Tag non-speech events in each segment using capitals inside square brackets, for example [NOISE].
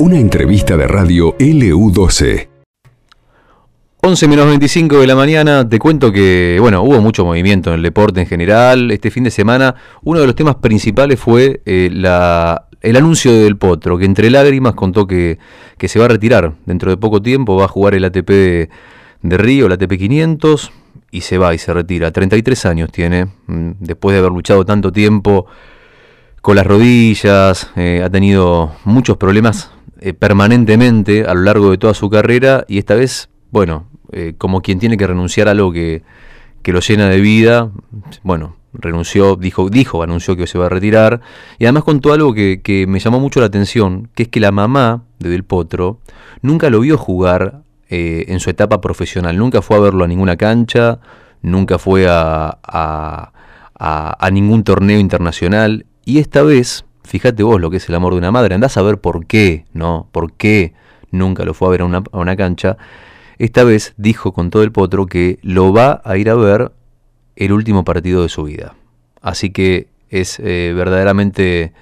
Una entrevista de radio LU12. 11 menos 25 de la mañana, te cuento que, bueno, hubo mucho movimiento en el deporte en general. Este fin de semana, uno de los temas principales fue eh, el anuncio del Potro, que entre lágrimas contó que, que, se va a retirar dentro de poco tiempo, va a jugar el ATP de, de Río, el ATP 500, y se va y se retira. 33 años tiene, mm, después de haber luchado tanto tiempo con las rodillas, eh, ha tenido muchos problemas eh, permanentemente a lo largo de toda su carrera y esta vez, bueno, eh, como quien tiene que renunciar a algo que, que, lo llena de vida, bueno, renunció, dijo, dijo, anunció que se va a retirar y además contó algo que, que me llamó mucho la atención, que es que la mamá de Del Potro nunca lo vio jugar en su etapa profesional, nunca fue a verlo a ninguna cancha, nunca fue a, a, a, a ningún torneo internacional y esta vez Fíjate vos lo que es el amor de una madre, andás a ver por qué, ¿no? ¿Por qué nunca lo fue a ver a una, a una cancha? Esta vez dijo con todo el potro que lo va a ir a ver el último partido de su vida. Así que es eh, verdaderamente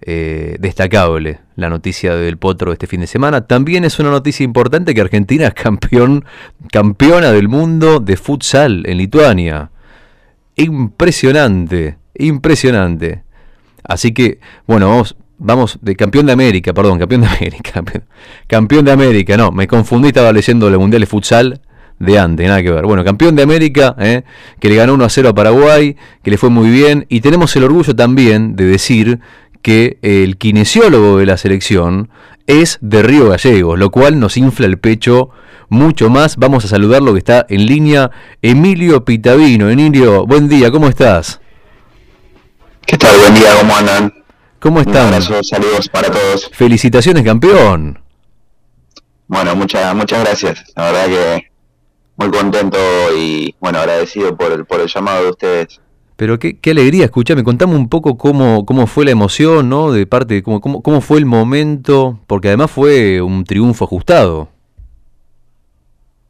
eh, destacable la noticia del potro este fin de semana. También es una noticia importante que Argentina es campeón, campeona del mundo de futsal en Lituania. Impresionante, impresionante. Así que, bueno, vamos, vamos de campeón de América, perdón, campeón de América. [LAUGHS] Campeón de América, no, me confundí, estaba leyendo el Mundial de Futsal de antes, nada que ver. Bueno, campeón de América, ¿eh? que le ganó 1 a 0 a Paraguay, que le fue muy bien, y tenemos el orgullo también de decir que el kinesiólogo de la selección es de Río Gallegos, lo cual nos infla el pecho mucho más. Vamos a saludarlo que está en línea, Emilio Pitavino. Emilio, buen día, ¿cómo estás? ¿Qué tal? Buen día, ¿cómo andan? ¿Cómo están? Un abrazo, saludos para todos. Felicitaciones, campeón. Bueno, muchas muchas gracias. La verdad que muy contento y bueno, agradecido por el, por el llamado de ustedes. Pero qué, qué alegría, escuchame, contame un poco cómo, cómo fue la emoción, ¿no? De parte de cómo, cómo, cómo fue el momento, porque además fue un triunfo ajustado.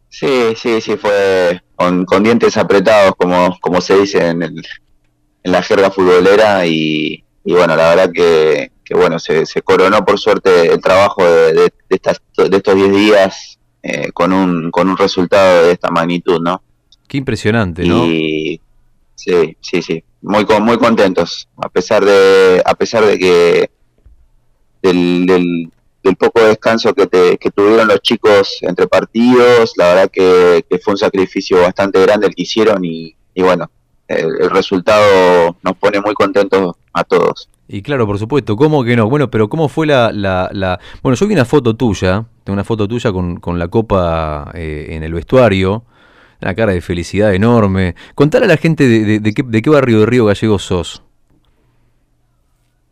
Sí, sí, sí, fue con, con dientes apretados, como, como se dice en el, en la jerga futbolera y, y bueno, la verdad que, que bueno, se, se, coronó por suerte el trabajo de, de, de, estas, de estos 10 días eh, con, un, con un resultado de esta magnitud, ¿no? Qué impresionante, ¿no? Y sí, sí, sí, muy, muy contentos, a pesar de, a pesar de que del, del, del poco descanso que, te, que tuvieron los chicos entre partidos, la verdad que, que fue un sacrificio bastante grande el que hicieron y, y bueno, el, resultado nos pone muy contentos a todos. Y claro, por supuesto, ¿cómo que no? Bueno, pero ¿cómo fue la... la, la... Bueno, yo vi una foto tuya, tengo una foto tuya con, con la copa eh, en el vestuario, una cara de felicidad enorme. Contale a la gente de, de, de, qué, de qué barrio de Río Gallegos sos.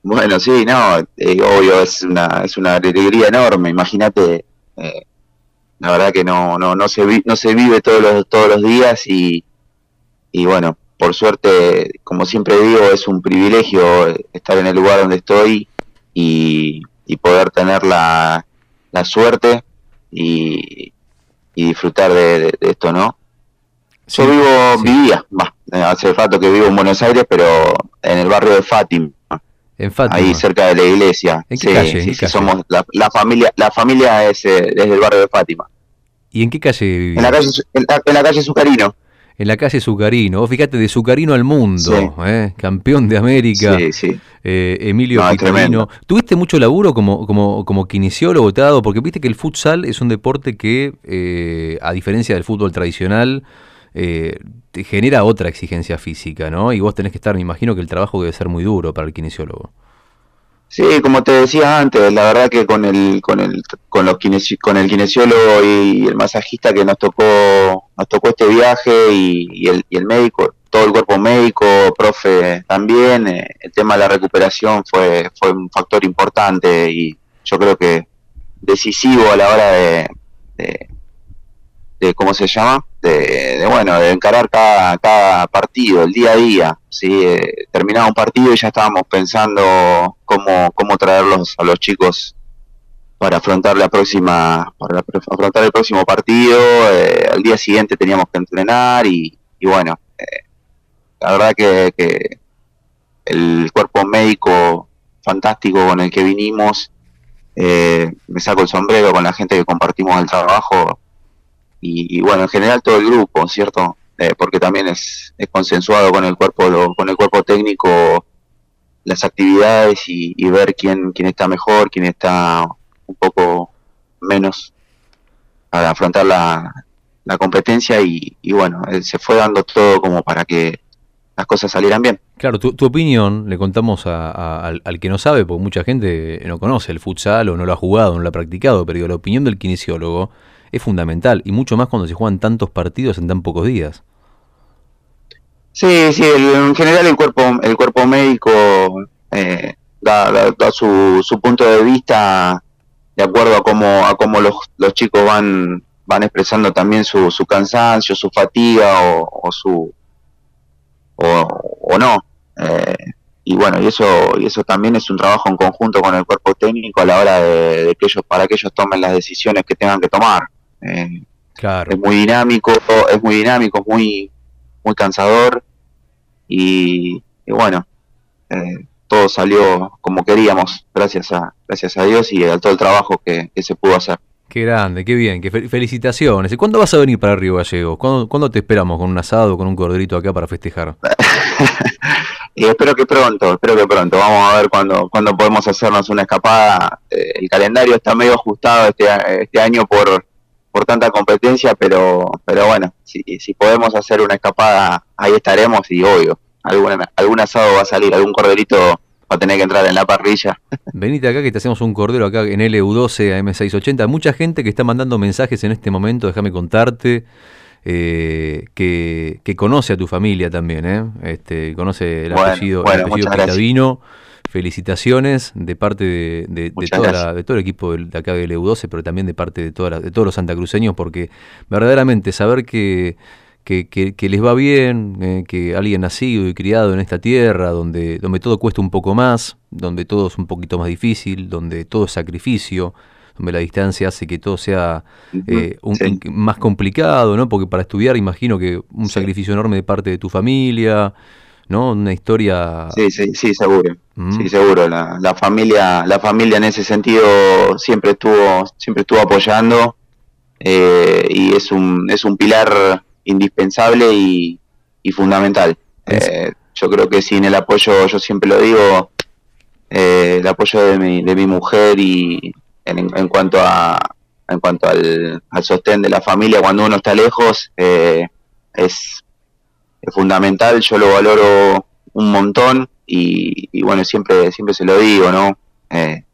Bueno, sí, no, eh, obvio, es una, es una alegría enorme, imagínate, eh, la verdad que no, no, no, se, vi, no se vive todos los, todos los días y, y bueno, por suerte, como siempre digo, es un privilegio estar en el lugar donde estoy y, y poder tener la, la suerte y, y disfrutar de, de, de, esto, ¿no? Sí, Yo vivo, sí. vivía, bah, hace rato que vivo en Buenos Aires, pero en el barrio de Fátima. En Fátima. Ahí cerca de la iglesia. ¿En qué sí, calle? ¿En qué calle? somos la, la, familia, la familia es, es del barrio de Fátima. ¿Y en qué calle vivís? En la calle, en la, en la calle Sucarino en la calle Sucarino. Vos fíjate, de Sucarino al mundo, sí. ¿eh? campeón de América, sí, sí. Eh, Emilio no. ¿Tuviste mucho laburo como, como, como kinesiólogo, te dado? Porque viste que el futsal es un deporte que, eh, a diferencia del fútbol tradicional, eh, te genera otra exigencia física, ¿no? Y vos tenés que estar, me imagino que el trabajo debe ser muy duro para el kinesiólogo. Sí, como te decía antes, la verdad que con el con el con los kinesi con el kinesiólogo y el masajista que nos tocó nos tocó este viaje y, el, y el médico, todo el cuerpo médico, profe también, eh, el tema de la recuperación fue fue un factor importante y yo creo que decisivo a la hora de, de, de cómo se llama, de, de, bueno, de encarar cada, cada partido, el día a día, sí, eh, terminaba un partido y ya estábamos pensando cómo, cómo traerlos a los chicos para afrontar la próxima, para afrontar el próximo partido, eh, al día siguiente teníamos que entrenar y, bueno, eh, la verdad que, el cuerpo médico fantástico con el que vinimos. Eh, me saco el sombrero con la gente que compartimos el trabajo y, bueno, en general todo el grupo, ¿cierto? Porque también es, es consensuado con el cuerpo con el cuerpo técnico las actividades y, ver quién, quién está mejor, quién está un poco menos para afrontar la, la competencia y, bueno, se fue dando todo como para que las cosas salieran bien. Claro, tu, tu opinión, le contamos al, que no sabe, porque mucha gente no conoce el futsal o no lo ha jugado, no lo ha practicado, pero la opinión del kinesiólogo es fundamental y mucho más cuando se juegan tantos partidos en tan pocos días. Sí, sí, en general el cuerpo, el cuerpo médico eh, da, su, su, punto de vista de acuerdo a cómo, a cómo los, los chicos van, van expresando también su, su cansancio, su fatiga o, su o, no. Eh, y bueno, y eso, y eso también es un trabajo en conjunto con el cuerpo técnico a la hora de, que ellos, para que ellos tomen las decisiones que tengan que tomar. Eh, claro. Es muy dinámico, es muy dinámico, es muy, muy cansador y, bueno, eh, todo salió como queríamos, gracias a, gracias a Dios y a todo el trabajo que, se pudo hacer. Qué grande, qué bien, qué felicitaciones. ¿Cuándo vas a venir para Río Gallegos? ¿Cuándo, ¿Cuándo, te esperamos con un asado, con un corderito acá para festejar? [LAUGHS] y espero que pronto, espero que pronto. Vamos a ver cuándo, cuándo podemos hacernos una escapada. Eh, el calendario está medio ajustado este, este año por, por tanta competencia, pero, pero bueno, si, si podemos hacer una escapada, ahí estaremos y obvio, alguna, algún asado va a salir, algún corderito va a tener que entrar en la parrilla. [LAUGHS] Venite acá que te hacemos un cordero acá en LU12 a M680. Mucha gente que está mandando mensajes en este momento, déjame contarte. Eh, que, que, conoce a tu familia también, ¿eh? este, conoce el apellido, el apellido felicitaciones de parte de, de, todo el equipo de, acá del EU12, pero también de parte de, toda de todos los santacruceños, porque verdaderamente saber que, que, les va bien, eh, que alguien nacido y criado en esta tierra, donde, donde todo cuesta un poco más, donde todo es un poquito más difícil, donde todo es sacrificio, donde la distancia hace que todo sea eh, más complicado, ¿no? Porque para estudiar imagino que un sacrificio enorme de parte de tu familia, ¿no? Una historia. Sí, sí, sí, seguro. Sí, seguro. La, la, familia, la familia en ese sentido siempre estuvo, siempre estuvo apoyando eh, y es un, es un pilar indispensable y, fundamental. Eh, yo creo que sin el apoyo, yo siempre lo digo, eh, el apoyo de mi, de mi mujer y en, en cuanto a en cuanto al, al, sostén de la familia cuando uno está lejos es es fundamental, yo lo valoro un montón y, bueno, siempre, siempre se lo digo, ¿no? Eh,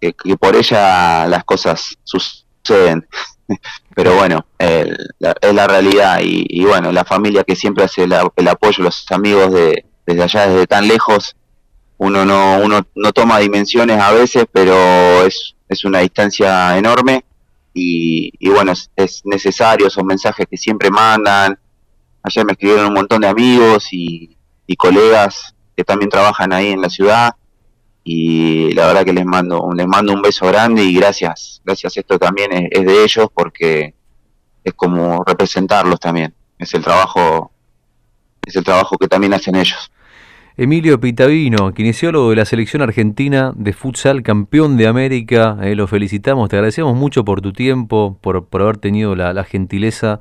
que, por ella las cosas suceden. [LAUGHS] Pero bueno, es la realidad y, bueno, la familia que siempre hace el apoyo, los amigos de, desde allá, desde tan lejos, uno no, uno no toma dimensiones a veces, pero es, es una distancia enorme y, y bueno, es, es, necesario, son mensajes que siempre mandan, Ayer me escribieron un montón de amigos y, colegas que también trabajan ahí en la ciudad. Y la verdad que les mando les mando un beso grande y gracias gracias. Esto también es, de ellos porque es como representarlos también. Es el trabajo es el trabajo que también hacen ellos. Emilio Pitavino, kinesiólogo de la selección argentina de futsal, campeón de América, eh, lo felicitamos, te agradecemos mucho por tu tiempo, por, por haber tenido la, la gentileza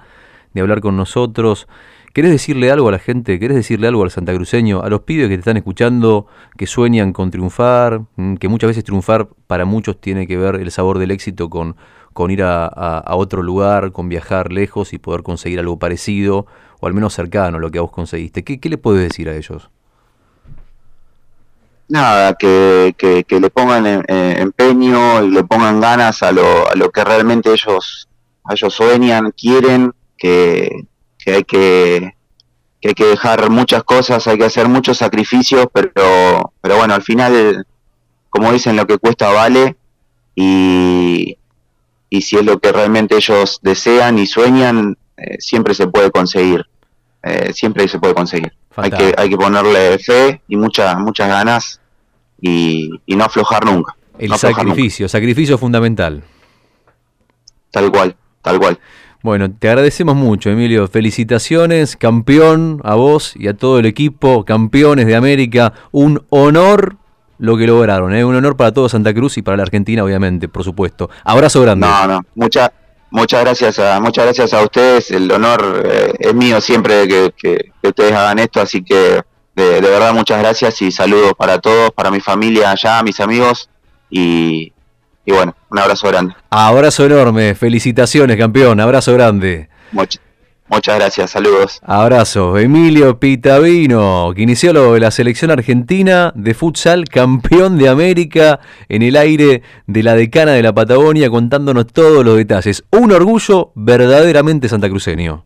de hablar con nosotros. ¿Querés decirle algo a la gente? ¿Querés decirle algo al santacruceño, a los pibes que te están escuchando, que sueñan con triunfar, mm, que muchas veces triunfar para muchos tiene que ver el sabor del éxito con, con ir a, otro lugar, con viajar lejos y poder conseguir algo parecido o al menos cercano a lo que vos conseguiste? ¿Qué, le puedes decir a ellos? Nada, que, que, le pongan empeño y le pongan ganas a lo, a lo que realmente ellos, ellos sueñan, quieren, que, que hay que, que hay que dejar muchas cosas, hay que hacer muchos sacrificios, pero, pero bueno, al final, como dicen, lo que cuesta vale y, y si es lo que realmente ellos desean y sueñan, eh, siempre se puede conseguir, eh, siempre se puede conseguir. Hay que, hay que ponerle fe y muchas muchas ganas y, y no aflojar nunca. El sacrificio, sacrificio fundamental. Tal cual, tal cual. Bueno, te agradecemos mucho, Emilio. Felicitaciones, campeón, a vos y a todo el equipo, campeones de América. Un honor lo que lograron. ¿eh? un honor para todo Santa Cruz y para la Argentina, obviamente, por supuesto. Abrazo grande. No, no, muchas muchas gracias a muchas gracias a ustedes. El honor eh, es mío siempre que, que, ustedes hagan esto, así que de, verdad muchas gracias y saludos para todos, para mi familia allá, mis amigos y, y bueno, un abrazo grande. Abrazo enorme, felicitaciones campeón, abrazo grande. Muchas gracias, saludos. Abrazo. Emilio Pitavino, kinesiólogo de la selección argentina de futsal, campeón de América en el aire de la decana de la Patagonia, contándonos todos los detalles. Un orgullo verdaderamente santacruceño.